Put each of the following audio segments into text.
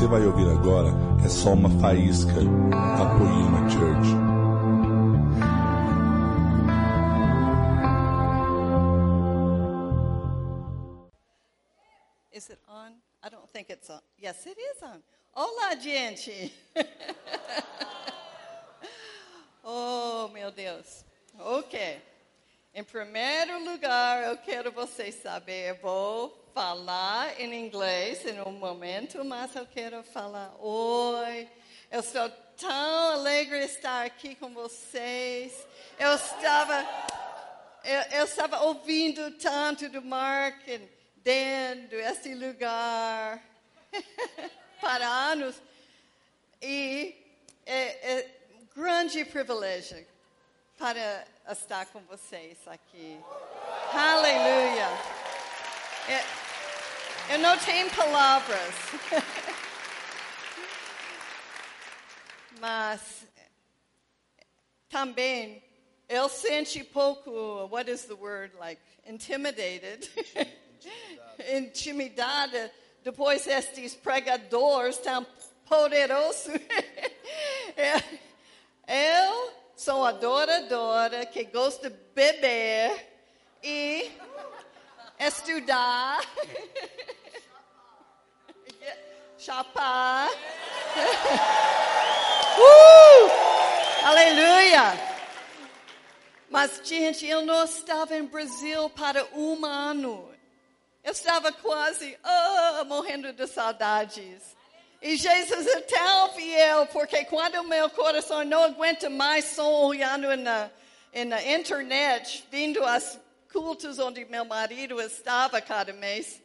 você vai ouvir agora é só uma faísca da Poema Church. Is it on? I don't think it's on. Yes, it is on. Olá, gente! oh, meu Deus. Ok. Em primeiro lugar, eu quero vocês saberem, eu vou falar em inglês em um momento, mas eu quero falar oi. Eu estou tão alegre de estar aqui com vocês. Eu estava, eu, eu estava ouvindo tanto do Mark e Dan, desse lugar, para anos. E é, é grande privilégio para estar com vocês aqui. Aleluia. Eu, eu não tenho palavras. Mas também eu senti pouco, what is the word, like, intimidated. Intimidada depois estes pregadores tão poderosos. eu sou adoradora que gosta de beber e estudar, chapar. uh! Aleluia! Mas, gente, eu não estava em Brasil para um ano. Eu estava quase oh, morrendo de saudades. E Jesus é tão fiel, porque quando meu coração não aguenta mais só olhando na, na internet, vindo as cultos onde meu marido estava cada mês,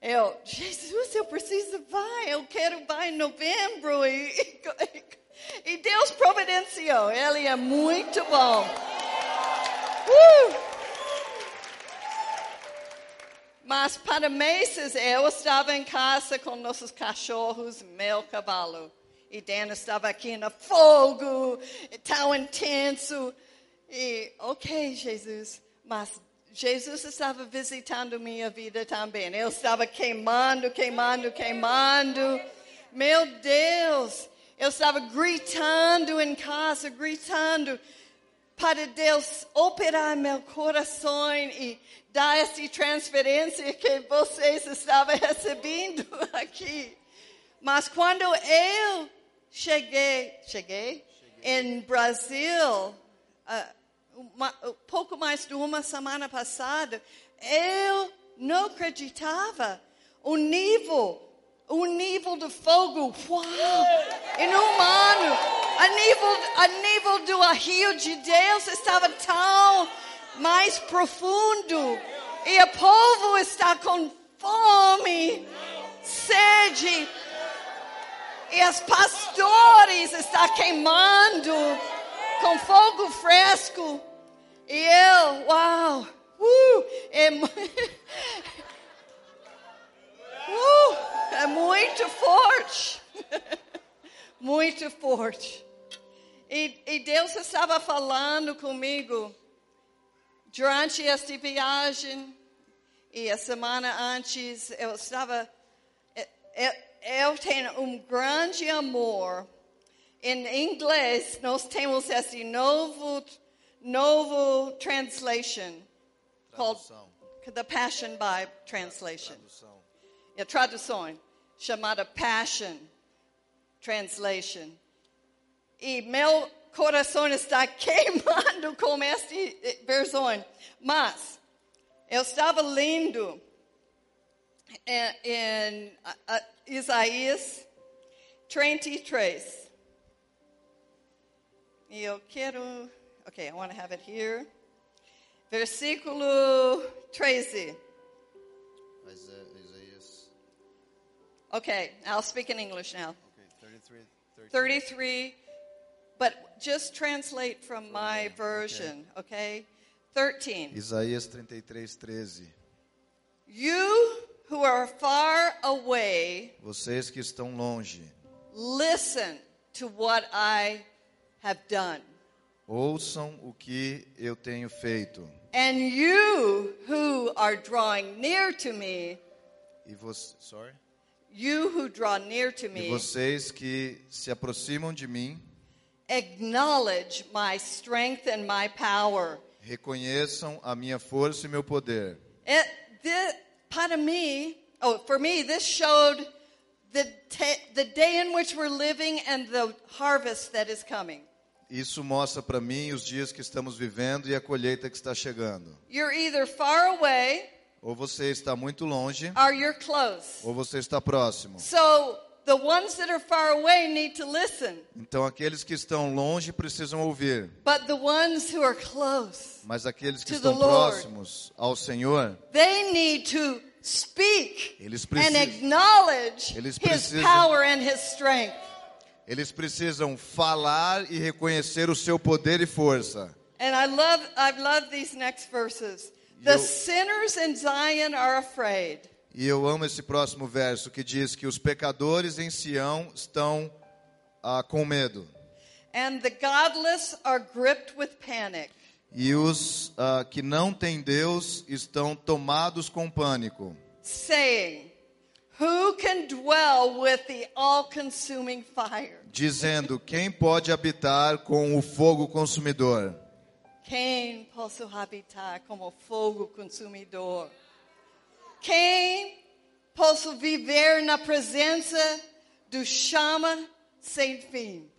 eu, Jesus, eu preciso vai, eu quero vai em novembro. E, e, e Deus providenciou, Ele é muito bom. Uh! Mas para meses eu estava em casa com nossos cachorros, meu cavalo. E Dan estava aqui no fogo, tão intenso. E, ok, Jesus, mas Jesus estava visitando minha vida também. Eu estava queimando, queimando, queimando. Meu Deus, eu estava gritando em casa, gritando para Deus operar meu coração e dar essa transferência que vocês estavam recebendo aqui. Mas quando eu cheguei, cheguei, cheguei. em Brasil, uh, uma, um pouco mais de uma semana passada, eu não acreditava o nível, o nível de fogo, uau, inumano, a nível, a nível do rio de Deus estava tão mais profundo. E o povo está com fome, sede. E os pastores estão queimando com fogo fresco. E eu, uau, uh, é, uh, é muito forte. muito forte. E, e Deus estava falando comigo durante esta viagem e a semana antes eu estava eu, eu tenho um grande amor em inglês nós temos esse novo novo translation Tradução. called the Passion Bible translation Tradução. É a tradução chamada Passion Translation e meu coração está queimando com esta versão. Mas eu estava lendo em, em uh, uh, Isaías 33. E eu quero. Okay, I want to have it here. Versículo 13. Isa- Isaías. Okay, I'll speak in English now. Okay, 33, 13. 33, but just translate from my version, okay? 13. Isaías 33, 13. You who are far away, Vocês que estão longe, listen to what I have done. ouçam o que eu tenho feito. And you who are drawing near to me, E você, sorry? You who draw near to E me, vocês que se aproximam de mim, acknowledge my strength and my power. reconheçam a minha força e meu poder. It, para mim, oh, for me, this showed the, the day in which we're living and the harvest that is coming. Isso mostra para mim os dias que estamos vivendo e a colheita que está chegando. You're either far away Ou você está muito longe, or you're close. ou você está próximo. So the ones that are far away need to listen, Então aqueles que estão longe precisam ouvir, but the ones who are close, mas aqueles que To estão próximos ao Senhor, they need to speak Eles and precisam- acknowledge Eles His precisam- power and His strength. eles precisam falar e reconhecer o seu poder e força. And I love, I love these next verses. The Eu- sinners in Zion are afraid. E eu amo esse próximo verso que diz que os pecadores em Sião estão ah, com medo. And the godless are gripped with panic. E os ah, que não têm Deus estão tomados com pânico, saying, Who can dwell with the all consuming fire? dizendo: Quem pode habitar com o fogo consumidor? Quem posso habitar como fogo consumidor? Quem posso viver na presença do chama sem fim?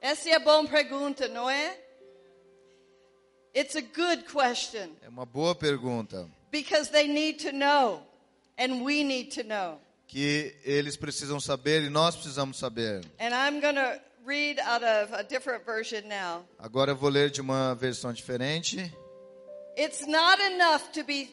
Essa é a boa pergunta, não é? It's a good question É uma boa pergunta because they need to know and we need to know. que eles precisam saber e nós precisamos saber. And I'm to read out of a different version now. Agora eu vou ler de uma versão diferente. It's not enough to be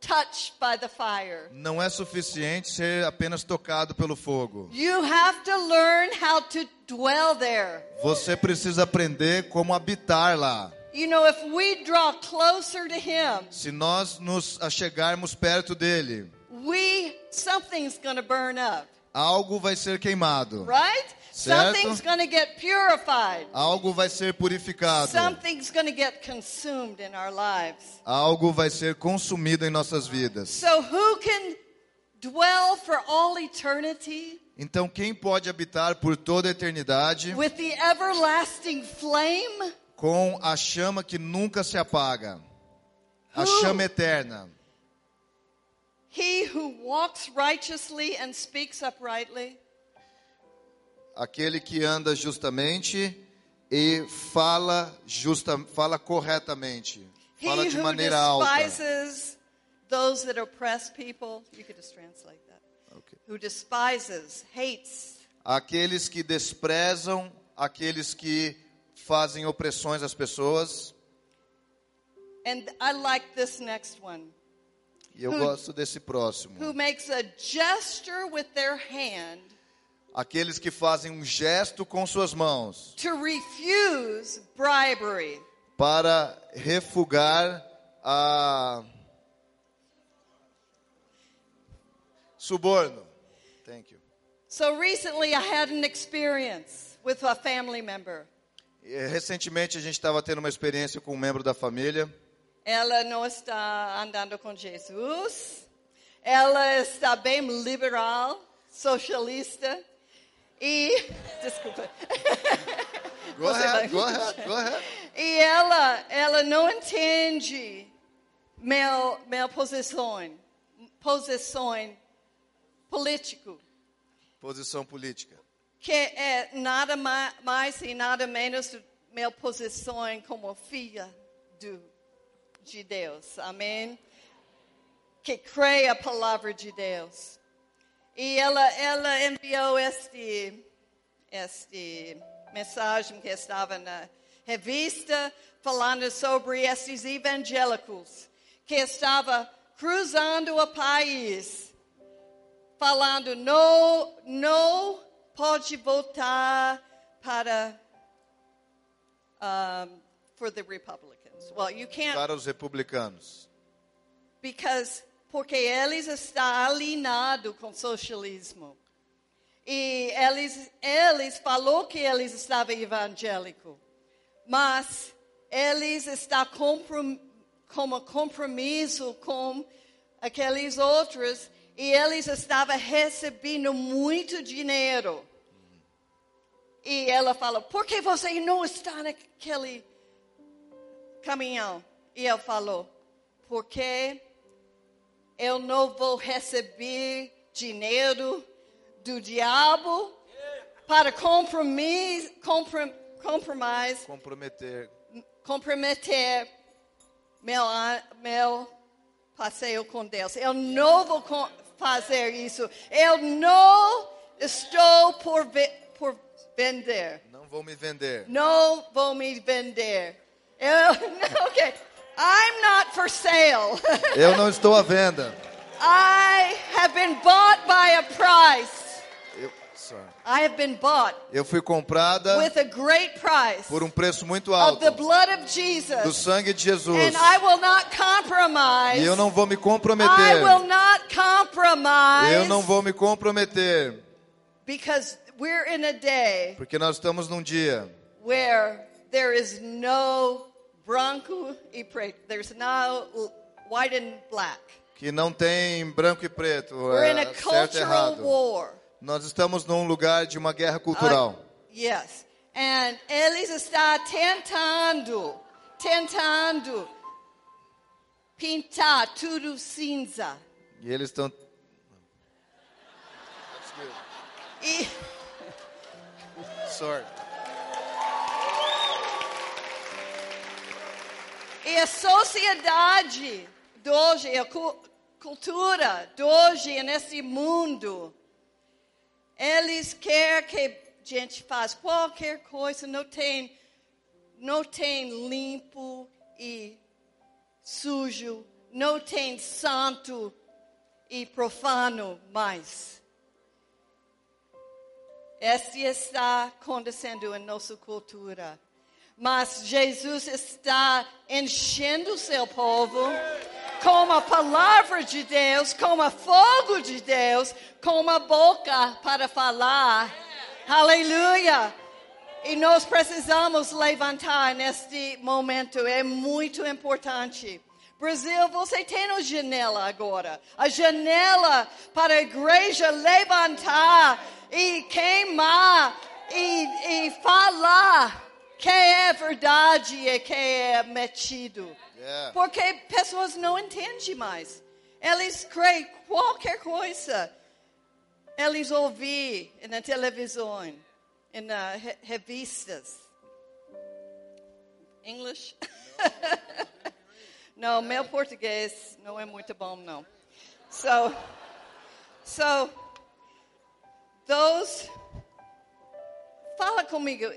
touched by the fire. Não é suficiente ser apenas tocado pelo fogo. You have to learn how to dwell there. Você precisa aprender como habitar lá. You know, if we draw closer to Him, Se nós nos achegarmos perto dele, we something's burn up, algo vai ser queimado, right? Certo. Something's going to get purified. algo vai ser purificado, Something's to get consumed in our lives. algo vai ser consumido em nossas vidas. So who can dwell for all eternity Então, quem pode habitar por toda a eternidade with the everlasting flame? com a chama que nunca se apaga? A Who? chama eterna. He who walks righteously and speaks uprightly. Aquele que anda justamente e fala justa, fala corretamente, fala he de who maneira alta. despises those that oppress people. You could just translate that. Ok. Who despises, hates, Aqueles que desprezam, aqueles que fazem opressões às pessoas. and I like this next one. E eu Who- gosto desse próximo. Who makes a gesture with their hand Aqueles que fazem um gesto com suas mãos to refuse bribery. para refugar a suborno. Thank you. So recently I had an experience with a family member. E, Recentemente a gente estava tendo uma experiência com um membro da família. Ela não está andando com Jesus. Ela está bem liberal, socialista. E. Desculpa. Go ahead, go ahead, go ahead. E ela, ela não entende meu, meu posição, posição político, Posição política. que é nada ma- mais e nada menos do meu posição como filha do, de Deus. Amém? Que crê a palavra de Deus. E ela, ela enviou este, este mensagem que estava na revista falando sobre estes evangélicos que estava cruzando o país falando não não pode votar para um, for the Republicans. Well, you can't Para os republicanos. because porque eles estão alinhados com o socialismo. E eles, eles falou que eles estavam evangélicos, mas eles estão comprom, como compromisso com aqueles outros e eles estavam recebendo muito dinheiro. E ela fala: Por que você não está naquele caminhão? E ele falou: Porque eu não vou receber dinheiro do diabo para compromisso, comprom, compromise, Comprometer. comprometer meu, meu passeio com Deus. Eu não vou fazer isso. Eu não estou por, por vender. Não vou me vender. Não vou me vender. Eu, okay. I'm not for sale. Eu não estou à venda. I have been bought by a price. Eu, sorry. I have been bought Eu fui comprada with a great price por um preço muito of alto the blood of do Jesus. sangue de Jesus. And I will not compromise. E eu não vou me I comprometer. will not compromise. Eu não vou me comprometer. Because we're in a day Porque nós estamos num dia where there is no branco e preto. There's no white and black. que não tem branco e preto, We're in é, a certo cultural errado. war. Nós estamos num lugar de uma guerra cultural. Uh, yes. And eles está tentando, tentando pintar tudo cinza. E eles estão. Sorry. E a sociedade de hoje, a cu- cultura de hoje nesse mundo, eles querem que a gente faça qualquer coisa, não tem, não tem limpo e sujo, não tem santo e profano mais. Este está acontecendo em nossa cultura. Mas Jesus está enchendo o seu povo com a palavra de Deus, com o fogo de Deus, com a boca para falar. Aleluia! E nós precisamos levantar neste momento, é muito importante. Brasil, você tem a janela agora. A janela para a igreja levantar e queimar e, e falar que é verdade e que é metido. Yeah. Porque pessoas não entendem mais. Eles creem qualquer coisa. Eles ouvem na televisão, nas re- revistas. English? não, meu português não é muito bom, não. So, so, those, fala comigo.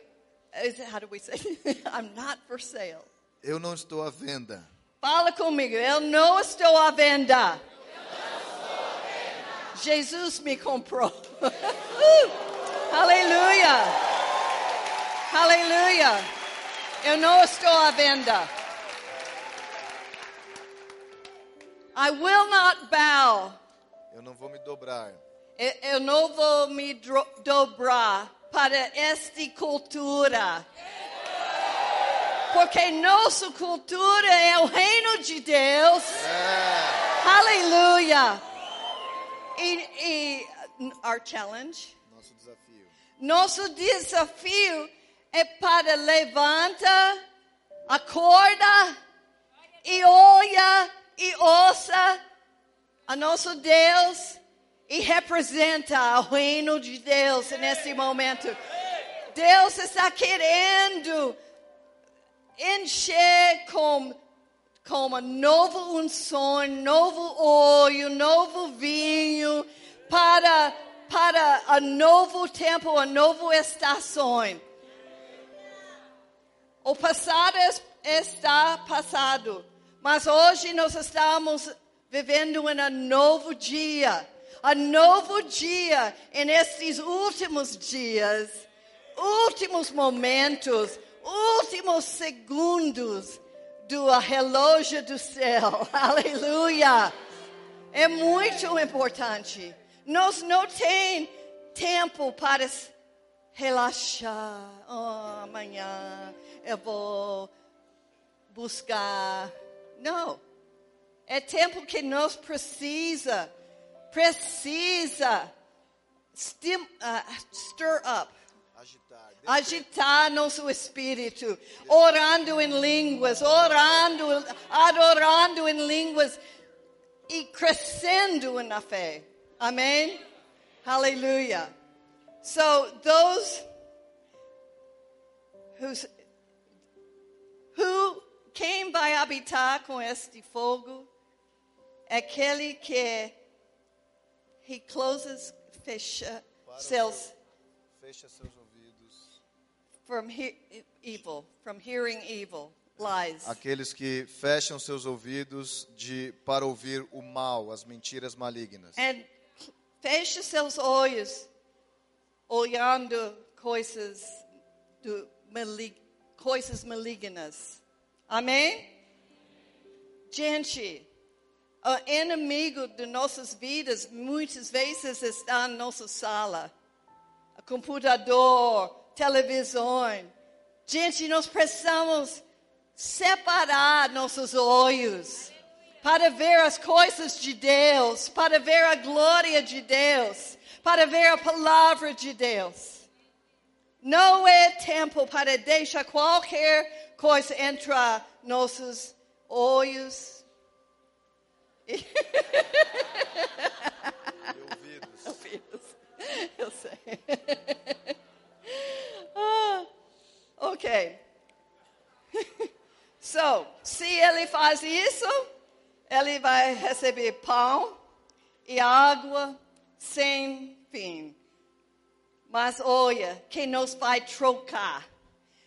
How do we say? I'm not for sale. Eu não estou à venda. Fala comigo, eu não estou à venda. Jesus me comprou. Uh! Aleluia. Aleluia. Eu não estou à venda. I will not bow. Eu não vou me dobrar. Eu, eu não vou me dobrar para esta cultura. Porque nossa cultura é o reino de Deus. É. Aleluia. E, e our challenge, Nosso desafio. nosso desafio é para levanta, acorda e olha e ouça a nosso Deus e representa o reino de Deus nesse momento. Deus está querendo encher com, com uma nova unção, novo óleo, novo vinho, para, para a novo tempo, a nova estação. O passado es- está passado, mas hoje nós estamos vivendo em um novo dia. Um novo dia, em estes últimos dias, últimos momentos, últimos segundos do relógio do céu. Aleluia! É muito importante. Nós não tem tempo para relaxar. Oh, amanhã eu vou buscar. Não. É tempo que nós precisa, precisa stim, uh, stir up, Agitar. agitar nosso espírito, orando em línguas, orando, adorando em línguas e crescendo na fé. Amém? Hallelujah. So those who's, who quem vai habitar com este fogo? Aquele que he closes, fecha seus Fecha seus ouvidos. from he, evil, from hearing evil, lies. Aqueles que fecham seus ouvidos de para ouvir o mal, as mentiras malignas. And feche seus olhos olhando coisas do malig, coisas malignas. Amém? Gente, o inimigo de nossas vidas muitas vezes está na nossa sala. Computador, televisão. Gente, nós precisamos separar nossos olhos para ver as coisas de Deus, para ver a glória de Deus, para ver a palavra de Deus. Não é tempo para deixar qualquer coisa entrar nossos olhos. Ouvidos. Eu sei. Ah, ok. So, se ele faz isso, ele vai receber pão e água sem fim. Mas olha, que nos vai trocar.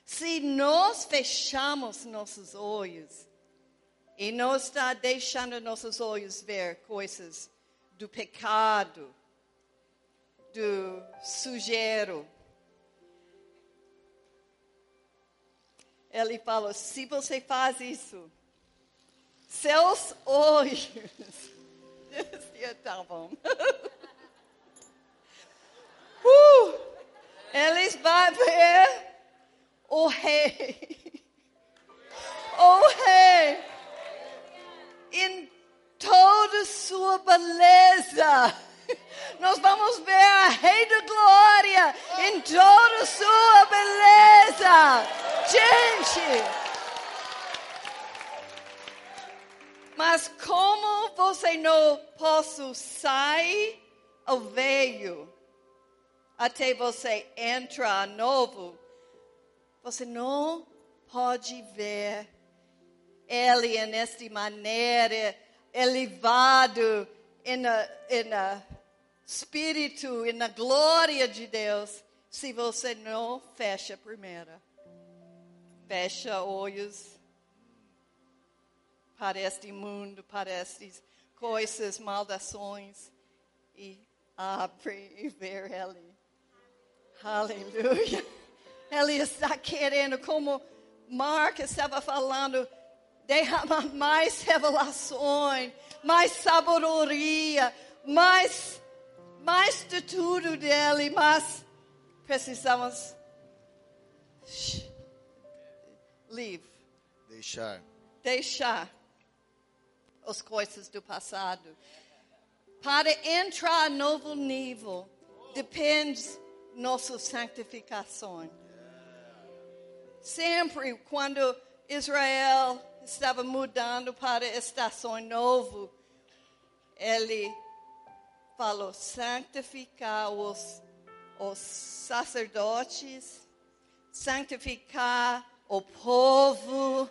Se nós fechamos nossos olhos e não está deixando nossos olhos ver coisas do pecado, do sujeiro. Ele falou: se você faz isso, seus olhos. Esse tão bom. Uh, eles vão ver o rei. O rei. Em toda sua beleza. Nós vamos ver a Rei da Glória em toda sua beleza. Gente! Mas como você não posso sair ao veio até você entrar novo, você não pode ver ele nesta maneira elevado na, espírito e na glória de Deus se você não fecha primeiro. Fecha olhos para este mundo, para estas coisas, maldições e abre e ver Ele. Aleluia. Ele está querendo, como Mark estava falando, derramar mais revelações, mais sabedoria, mais, mais de tudo dele, mas precisamos leave, Deixar. deixar as coisas do passado. Para entrar no novo nível, depende nossa santificação. Sempre quando Israel estava mudando para a estação novo, ele falou santificar os, os sacerdotes, santificar o povo.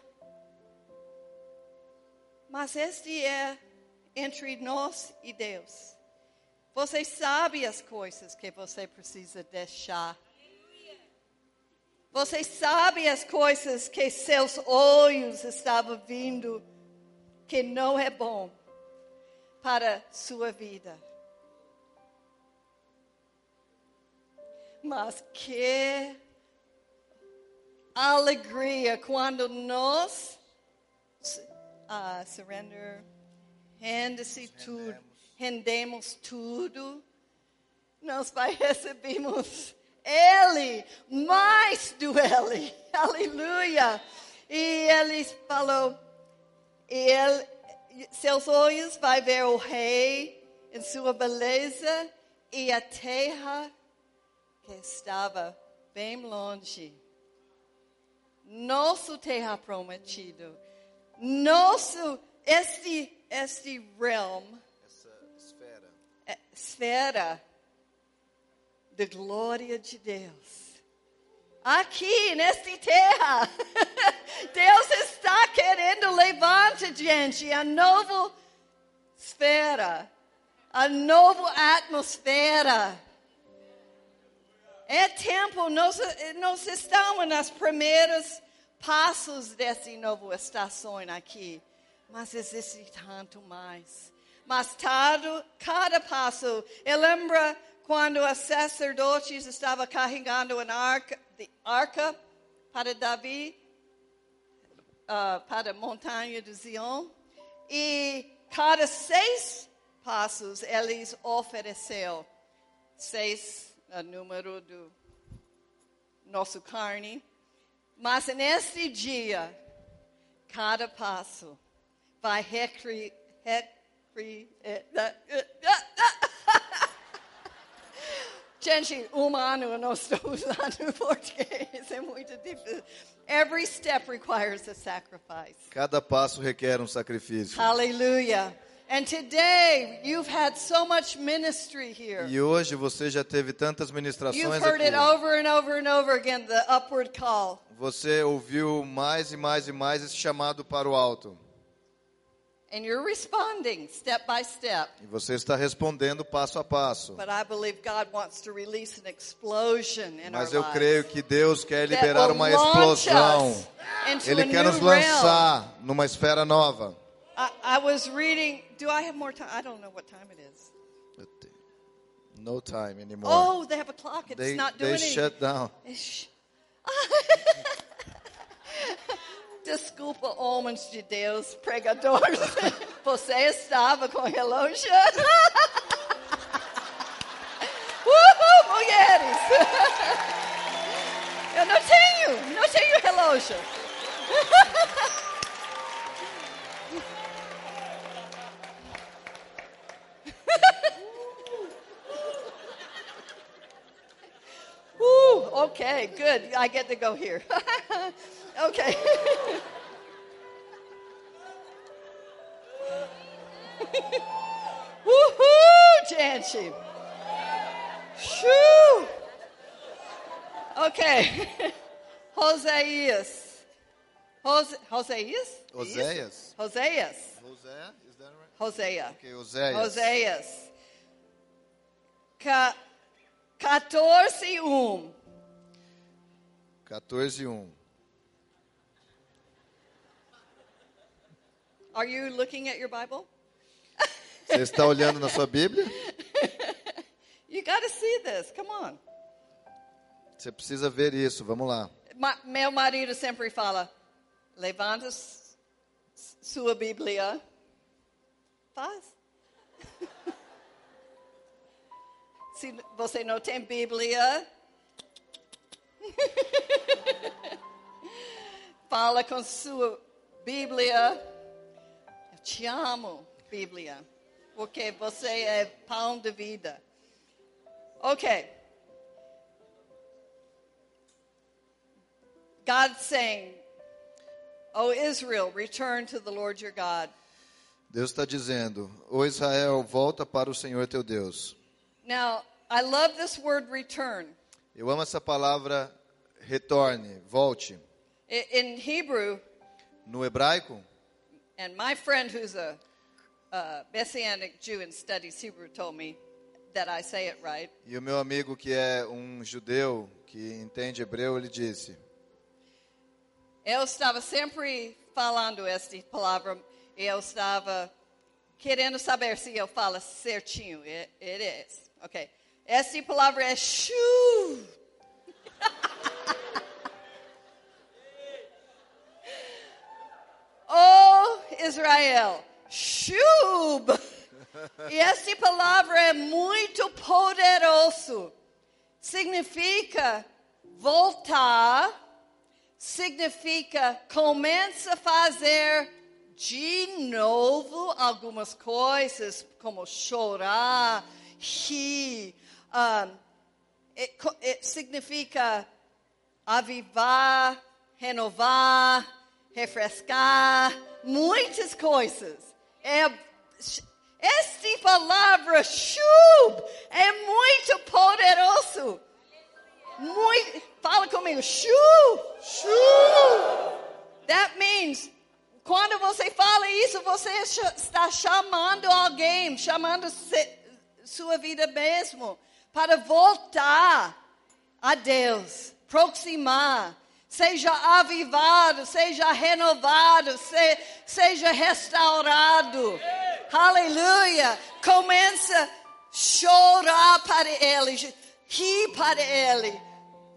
Mas este é entre nós e Deus. Você sabe as coisas que você precisa deixar. Você sabe as coisas que seus olhos estavam vindo que não é bom para sua vida. Mas que alegria quando nós uh, surrender, rende-se tudo, rendemos tudo, nós vai recebemos Ele, mais do Ele, aleluia. E ele falou, e ele, seus olhos vai ver o rei em sua beleza e a terra que estava bem longe. Nosso terra prometido. Nosso, este, este realm, Essa esfera. é, esfera de glória de Deus. Aqui, nesta terra, Deus está querendo levantar gente a nova esfera, a nova atmosfera. É tempo, nós, nós estamos nos primeiros passos dessa nova estação aqui, mas existe tanto mais. Mas cada, cada passo, eu lembro quando os sacerdotes estavam carregando a arca, arca para Davi, ah, para a montanha de Zion, e cada seis passos eles ofereceu seis o número do nosso carne. Mas neste dia, cada passo vai recri, recri, eh, eh, Gente, um ano eu não estou usando português, é muito difícil. Every step requires a sacrifice. Cada passo requer um sacrifício. Hallelujah. And today, you've had so much ministry here. E hoje você já teve tantas You've ministrações heard it aqui. over and over and over again, the upward call. Você ouviu mais e mais e mais esse chamado para o alto. And you're responding step by step. E você está respondendo passo a passo. But I believe God wants to release an explosion in Mas eu creio que Deus quer liberar uma explosão. Ele quer nos lançar numa esfera nova. I, I was reading. Do I have more time? I don't know what time it is. No time anymore. Oh, they have a clock. It's they not they doing anything. shut down. Desculpa, homens de Deus, pregadores. Você estava com relógio? Uhul, mulheres! Eu não tenho, não tenho relógio. Ooh, okay, good. I get to go here. Okay. Woohoo, gente. Shoo. Okay. Hoseas. Hose, Hoseas? Oséias? Hoseas. Hosea, is that right? Hosea. Okay, Oséias. Oséias. Ca 14, 1. 14:1. Are you looking at your Bible? Você está olhando na sua Bíblia? You got to see this. Come on. Você precisa ver isso. Vamos lá. Ma meu marido sempre fala: levanta sua Bíblia. Faz. Se você não tem Bíblia, fala com sua Bíblia. Te amo, Bíblia, porque você é pão de vida. Ok. God saying, O Israel, return to the Lord your God. Deus está dizendo: "O Israel, volta para o Senhor teu Deus." Now, I love this word return. Eu amo essa palavra retorne, volte. In Hebrew, No hebraico, and my friend who's a, uh Messianic Jew and studies Hebrew told me that I say it right. e o meu amigo que é um judeu que entende hebreu, ele disse: Eu estava sempre falando esta palavra e eu estava querendo saber se eu falo certinho. It, it is. Ok. Esta palavra é shu. oh, Israel, shub. E esta palavra é muito poderoso. Significa voltar significa começa a fazer de novo algumas coisas, como chorar, rir. é co- é- significa avivar, renovar, refrescar, muitas coisas. É, esta palavra, shub, é muito poderoso. Muito, fala comigo, shub. That means, quando você fala isso, você está chamando alguém, chamando se- sua vida mesmo, para voltar a Deus, proximar, seja avivado, seja renovado, se- seja restaurado. Aleluia! Começa a chorar para Ele, rir para Ele,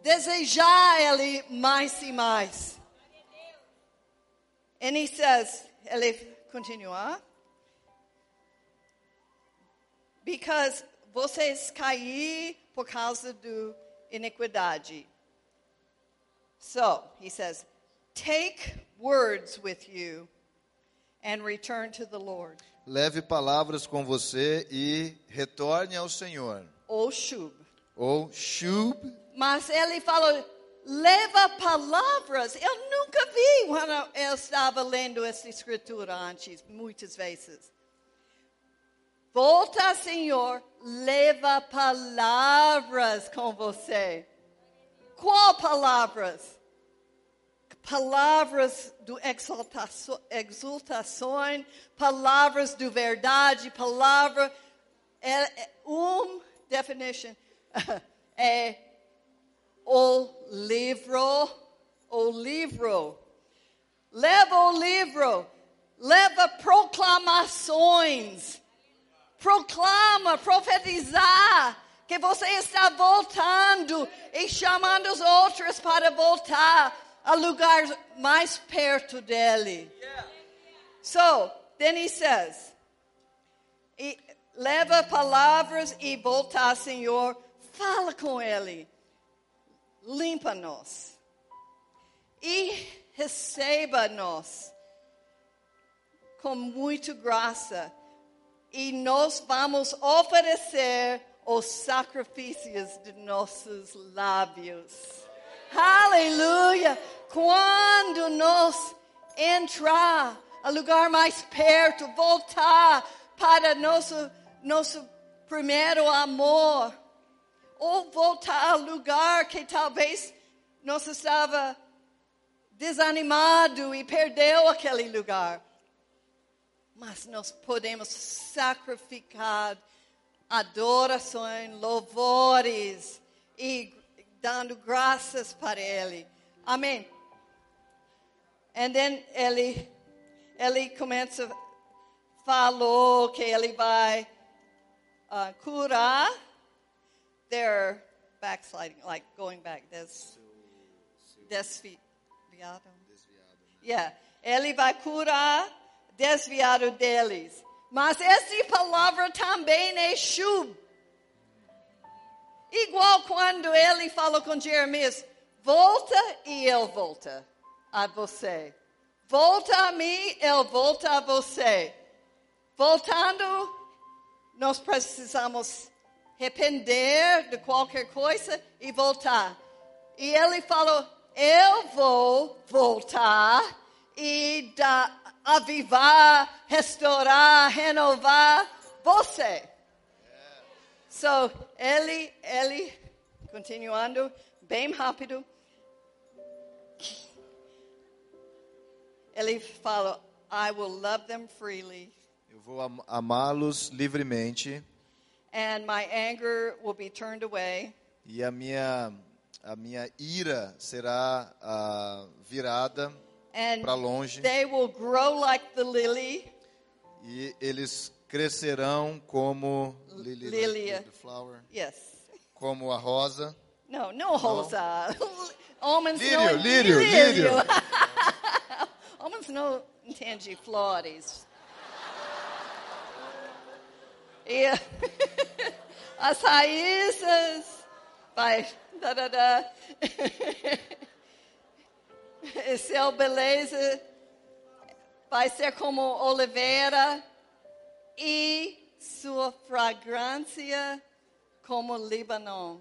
desejar Ele mais e mais. And he says, ele continua, because vocês caí por causa do iniquidade. So, he says, take words with you and return to the Lord. Leve palavras com você e retorne ao Senhor. O Shub. Ou shub, Mas ele falou, leva palavras. Eu nunca vi quando eu estava lendo essa escritura antes, muitas vezes. Volta, Senhor, leva palavras com você. Qual palavras? Palavras exaltaço- exultação, palavras do verdade, palavra é, é um definition é o livro, o livro. Leva o livro, leva proclamações. Proclama, profetizar que você está voltando e chamando os outros para voltar ao lugar mais perto dele. So, then he says, e leva palavras e voltar, Senhor, fala com Ele, limpa-nos e receba-nos com muita graça e nós vamos oferecer os sacrifícios de nossos lábios. Aleluia! Quando nós entrar ao lugar mais perto, voltar para nosso, nosso primeiro amor, ou voltar ao lugar que talvez nós estava desanimado e perdeu aquele lugar. Mas nós podemos sacrificar adorações, louvores e dando graças para Ele. Amém. And then ele, ele começa, falou que ele vai uh, curar their backsliding, like going back, des, desviado. Yeah. Ele vai curar desviado deles. Mas essa palavra também é chub. Igual quando ele falou com Jeremias, volta e eu volta a você. Volta a mim, eu volto a você. Voltando, nós precisamos arrepender de qualquer coisa e voltar. E ele falou, eu vou voltar e dar, avivar, restaurar, renovar você. So, ele, ele, continuando, bem rápido, ele fala, I will love them freely, Eu vou am- amá-los livremente and my anger will be turned away, e a minha a minha ira será ah, virada para longe they will grow like the lily, e eles crescerão como lily, Lilia. the flower, yes. como a rosa. No, no rosa. Homens Lírio, não... lírio, lírio. Homens não entendem flores. E as raízes vai... Da. E seu beleza vai ser como oliveira e sua fragrância como Líbano.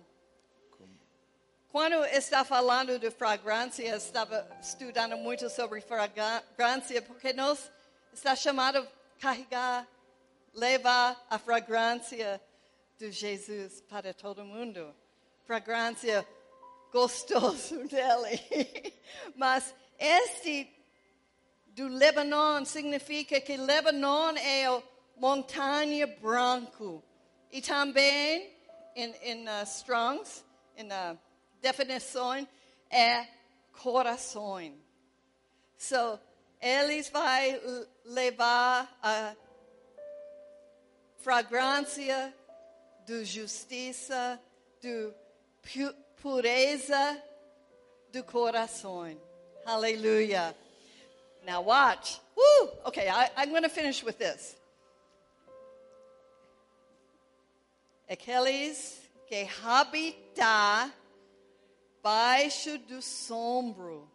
Quando está falando de fragrância, estava estudando muito sobre fragrância, porque nós está chamado carregar, levar a fragrância de Jesus para todo mundo. Fragrância gostoso dele. Mas este do Lebanon significa que Lebanon é a montanha branco. E também em, em uh, Strongs, em uh, definição, é coração. So, eles vão levar a fragrância de justiça, de pureza do coração. Hallelujah. Now watch. Woo! Okay, I, I'm going to finish with this. Aqueles que habitam baixo do sombro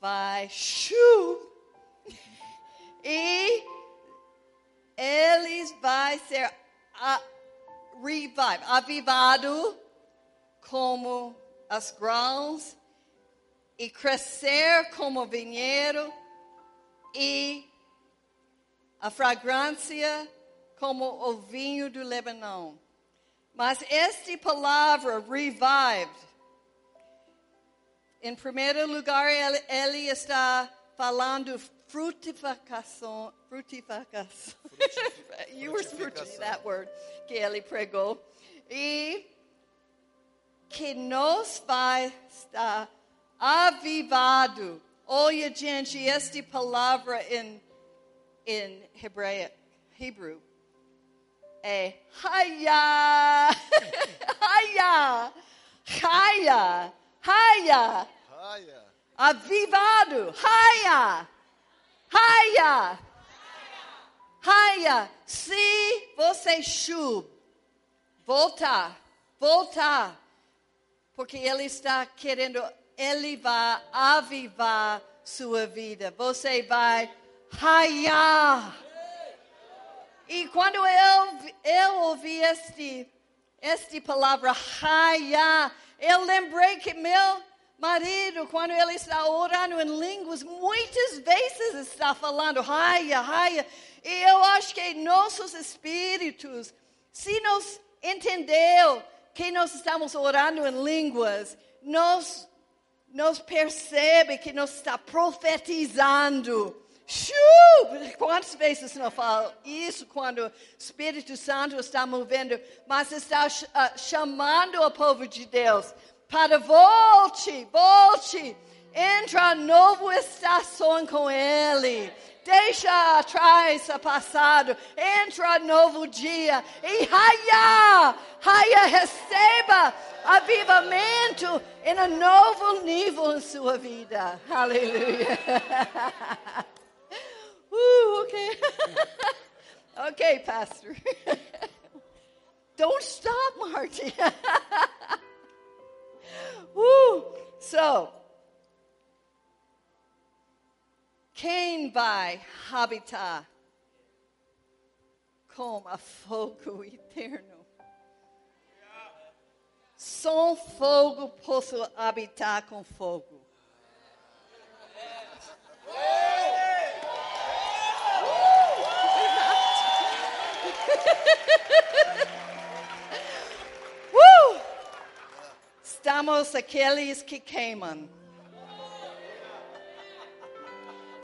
baixo e eles vai ser a, revive, avivado como as grãos e crescer como vinhedo e a fragrância como o vinho do Lebanon. Mas esta palavra, revived, em primeiro lugar, ele, está falando frutificação. Frutificação. you were fruity, that word que ele pregou. E que nos vai estar avivado. Olha, gente, esta palavra em, em hebraico, Hebrew é. Haya, Haya, Haya, Haya. Avivado, Haya, Haya, Haya. Se você chub, voltar, voltar, porque Ele está querendo, Ele vai avivar sua vida. Você vai raiar e quando eu, eu ouvi este, este palavra, raia, eu lembrei que meu marido, quando ele está orando em línguas, muitas vezes está falando raia, raia. E eu acho que nossos espíritos, se nos entendeu que nós estamos orando em línguas, nós, nós percebe que nós está profetizando Shoo! Quantas vezes não falo isso quando o Espírito Santo está movendo, mas está uh, chamando o povo de Deus para volte, volte, entra nova estação com Ele. Deixa atrás o passado, entra novo dia e raia, raia, receba avivamento em um novo nível em sua vida. Aleluia. Okay. okay, Pastor. Don't stop, Marty. Woo. So, quem vai habitar com a fogo eterno? Só fogo posso habitar com fogo. Estamos aqueles que queimam.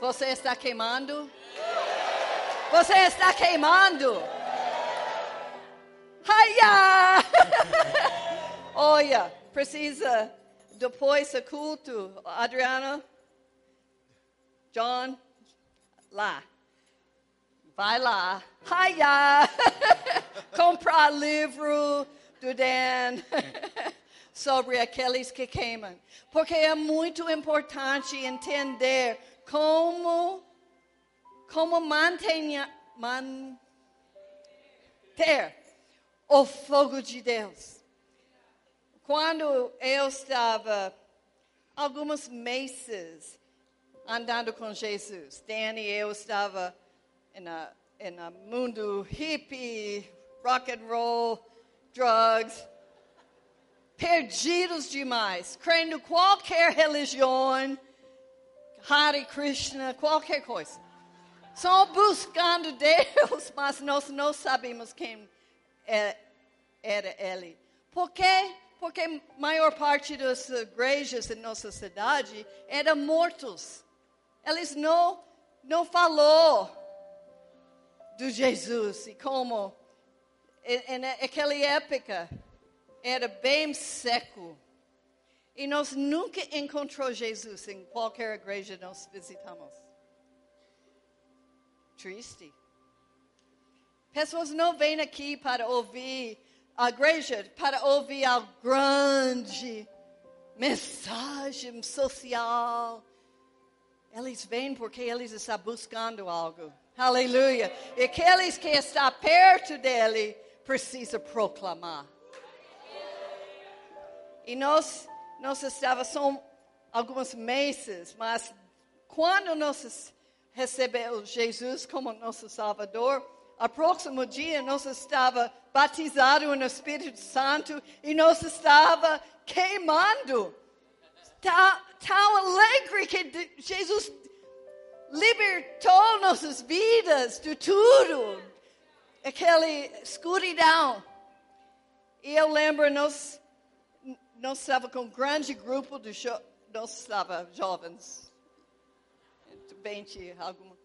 Você está queimando? Você está queimando? Haia! Olha, precisa depois do culto, Adriana, John, lá. Vai lá. Hiya! Comprar livro do Dan sobre aqueles que queimam. Porque é muito importante entender como, como manter, manter o fogo de Deus. Quando eu estava alguns meses andando com Jesus. Danny e eu estava um mundo hippie, rock and roll, drugs, perdidos demais, crendo qualquer religião, Hare Krishna, qualquer coisa. Só buscando Deus, mas nós não sabemos quem é, era Ele. Por quê? Porque a maior parte das igrejas em nossa cidade eram mortos. Eles não, não falou do Jesus e como naquela época era bem seco. E nós nunca encontramos Jesus em qualquer igreja que nós visitamos. Triste. Pessoas não vêm aqui para ouvir a igreja, para ouvir a grande mensagem social. Eles vêm porque eles estão buscando algo. Aleluia. E aqueles que estão perto dele precisam proclamar. E nós, nós estávamos só alguns meses, mas quando nós recebemos Jesus como nosso Salvador, a próximo dia nós estava batizado no Espírito Santo e nós estava queimando. Tão, tão alegre que Jesus libertou nossas vidas de tudo, aquela escuridão. E eu lembro, nós, nós estávamos com um grande grupo de jo nós estávamos jovens, 20 alguma.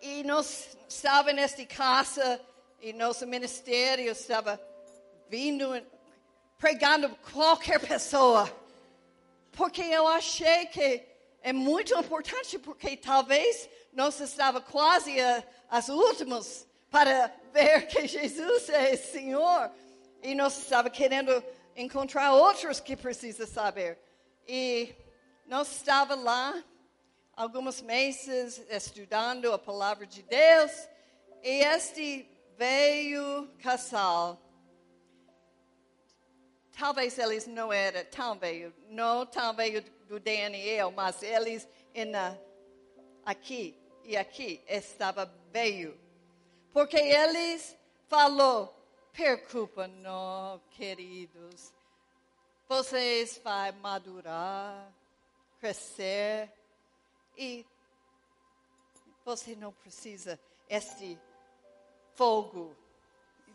E nós estávamos nesta casa e nosso ministério estava vindo, pregando qualquer pessoa. Porque eu achei que é muito importante, porque talvez nós estava quase a, as últimas para ver que Jesus é Senhor. E nós estava querendo encontrar outros que precisam saber. E nós estava lá alguns meses estudando a palavra de Deus. E este veio casal talvez eles não eram tão velhos, não tão velhos do Daniel, mas eles na, aqui e aqui estava velho. Porque eles falou, preocupa não, queridos. Vocês vão madurar, crescer e você não precisa este fogo.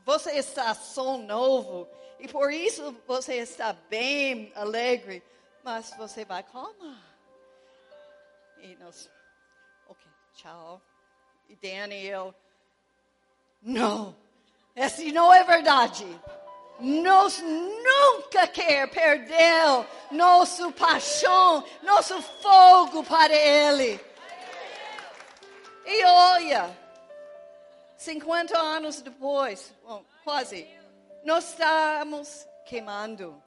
Você está só novo e por isso você está bem alegre, mas você vai calma. E nós, ok, tchau. E Daniel, não, essa não é verdade. Nós nunca quer perder nosso paixão, nosso fogo para Ele. E olha, 50 anos depois, bom, quase, nós estamos queimando.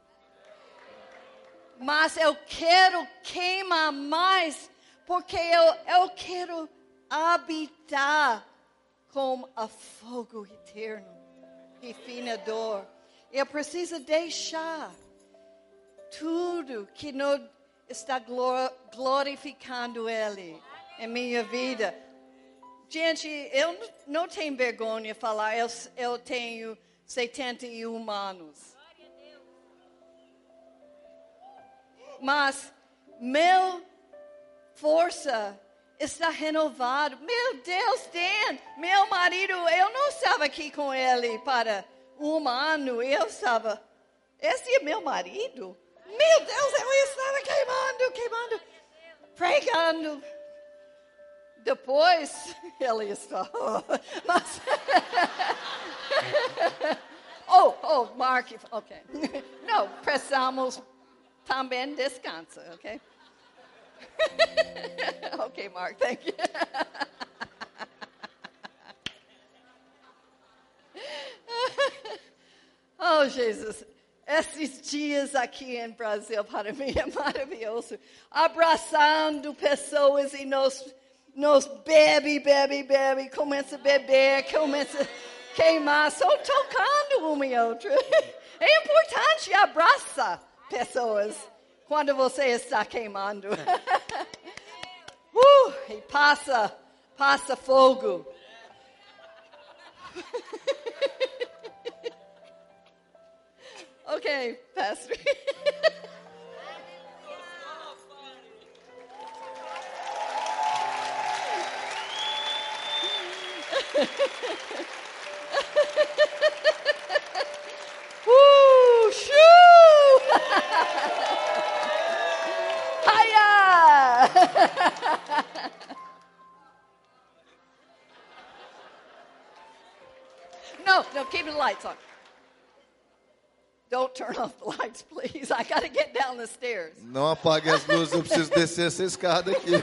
Mas eu quero queimar mais, porque eu, eu quero habitar com a fogo eterno, refinador. Eu preciso deixar tudo que não está glorificando Ele em minha vida. Gente, eu não tenho vergonha de falar, eu, eu tenho 71 anos. Mas meu força está renovado. Meu Deus, Dan, meu marido, eu não estava aqui com ele para um ano. Eu estava, esse é meu marido. Meu Deus, eu estava queimando, queimando, pregando. Depois, ele está. Mas, oh, oh, Mark, ok. Não, precisamos também descansa, ok? ok, Mark, thank you. oh, Jesus. Esses dias aqui em Brasil, para mim, é maravilhoso. Abraçando pessoas e nos, nos bebe, bebe, bebe, começa a beber, começa a queimar, só tocando uma e outra. É importante abraçar pessoas quando você está queimando. Uh, e passa, passa fogo. ok, Pastor. Woo, shoo! no, no, keep the lights on. Don't turn off the lights, please. I got to get down the stairs. Não apague as luzes, eu preciso descer essa escada aqui.